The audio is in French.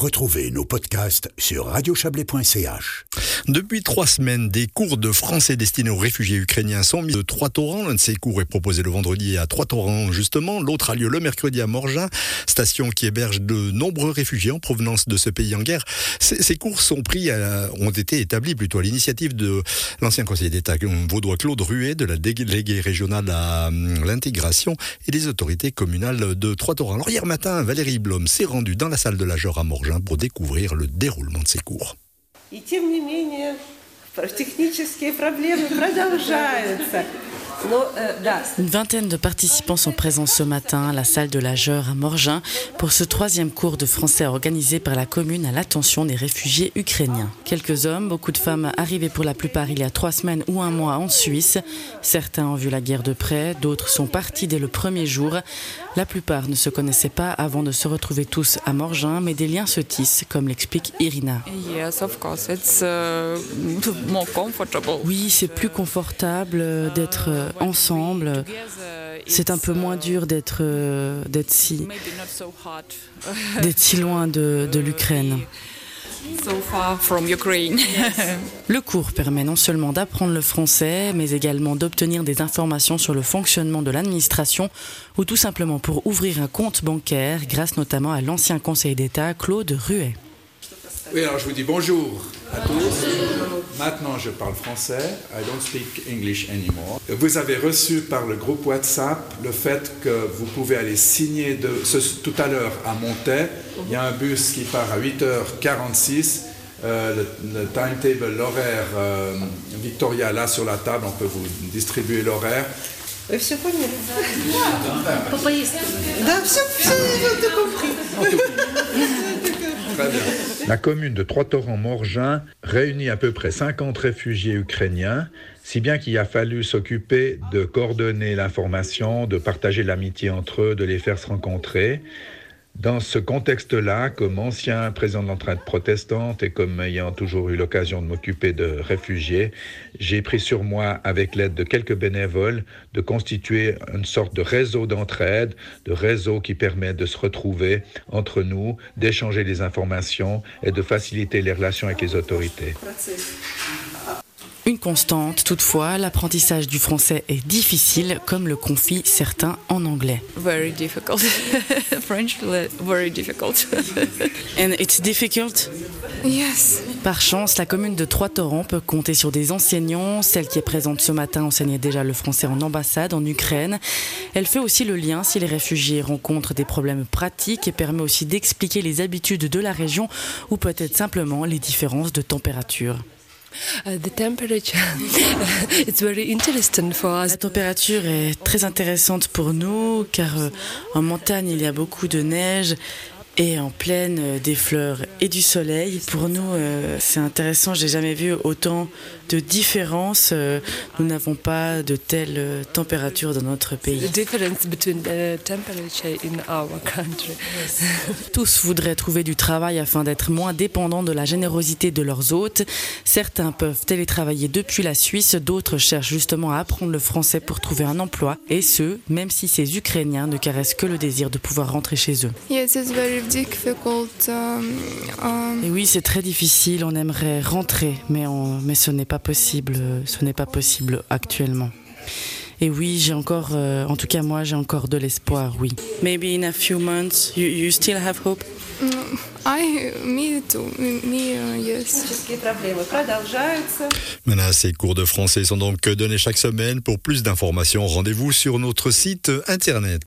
Retrouvez nos podcasts sur radiochablais.ch. Depuis trois semaines, des cours de français destinés aux réfugiés ukrainiens sont mis de Trois-Torrents. L'un de ces cours est proposé le vendredi à Trois-Torrents, justement. L'autre a lieu le mercredi à Morgin, station qui héberge de nombreux réfugiés en provenance de ce pays en guerre. Ces, cours sont pris, ont été établis plutôt à l'initiative de l'ancien conseiller d'État vaudois Claude Ruet, de la déléguée régionale à hum, l'intégration et des autorités communales de Trois-Torrents. Alors hier matin, Valérie Blom s'est rendue dans la salle de la à Morgin pour découvrir le déroulement de ces cours. Une vingtaine de participants sont présents ce matin à la salle de la Jeur à Morgin pour ce troisième cours de français organisé par la commune à l'attention des réfugiés ukrainiens. Quelques hommes, beaucoup de femmes arrivées pour la plupart il y a trois semaines ou un mois en Suisse. Certains ont vu la guerre de près, d'autres sont partis dès le premier jour. La plupart ne se connaissaient pas avant de se retrouver tous à Morgin, mais des liens se tissent, comme l'explique Irina. Uh, oui, c'est plus confortable d'être ensemble. C'est un peu moins dur d'être euh, d'être si d'être si loin de, de l'Ukraine. le cours permet non seulement d'apprendre le français, mais également d'obtenir des informations sur le fonctionnement de l'administration ou tout simplement pour ouvrir un compte bancaire grâce notamment à l'ancien conseiller d'État Claude Ruet. Oui, alors je vous dis bonjour à tous. Maintenant, je parle français. I don't speak English anymore. Vous avez reçu par le groupe WhatsApp le fait que vous pouvez aller signer de, tout à l'heure à Montaix. Il y a un bus qui part à 8h46. Euh, le, timetable, l'horaire euh, Victoria là sur la table, on peut vous distribuer l'horaire. Все Да, все, все, compris. la commune de Trois-Torrents-Morgin réunit à peu près 50 réfugiés ukrainiens, si bien qu'il a fallu s'occuper de coordonner l'information, de partager l'amitié entre eux, de les faire se rencontrer. Dans ce contexte-là, comme ancien président de l'entraide protestante et comme ayant toujours eu l'occasion de m'occuper de réfugiés, j'ai pris sur moi, avec l'aide de quelques bénévoles, de constituer une sorte de réseau d'entraide, de réseau qui permet de se retrouver entre nous, d'échanger les informations et de faciliter les relations avec les autorités. Une constante, toutefois, l'apprentissage du français est difficile, comme le confient certains en anglais. Very difficult. French, very difficult. And it's difficult? Yes. Par chance, la commune de Trois-Torrents peut compter sur des enseignants. Celle qui est présente ce matin enseignait déjà le français en ambassade en Ukraine. Elle fait aussi le lien si les réfugiés rencontrent des problèmes pratiques et permet aussi d'expliquer les habitudes de la région ou peut-être simplement les différences de température. Uh, us. La température est très intéressante pour nous car euh, en montagne il y a beaucoup de neige et en pleine euh, des fleurs et du soleil. Pour nous, euh, c'est intéressant. J'ai jamais vu autant de différences. Euh, nous n'avons pas de telle température dans notre pays. Tous voudraient trouver du travail afin d'être moins dépendants de la générosité de leurs hôtes. Certains peuvent télétravailler depuis la Suisse, d'autres cherchent justement à apprendre le français pour trouver un emploi, et ce, même si ces Ukrainiens ne caressent que le désir de pouvoir rentrer chez eux. Et oui, c'est très difficile. On aimerait rentrer, mais, mais ce n'est pas possible. Ce n'est pas possible actuellement. Et oui, j'ai encore, euh, en tout cas moi, j'ai encore de l'espoir, oui. Maybe in a few months, you, you still have hope? Mm, I, me too, me, uh, yes. Maintenant, ces cours de français sont donc donnés chaque semaine. Pour plus d'informations, rendez-vous sur notre site internet.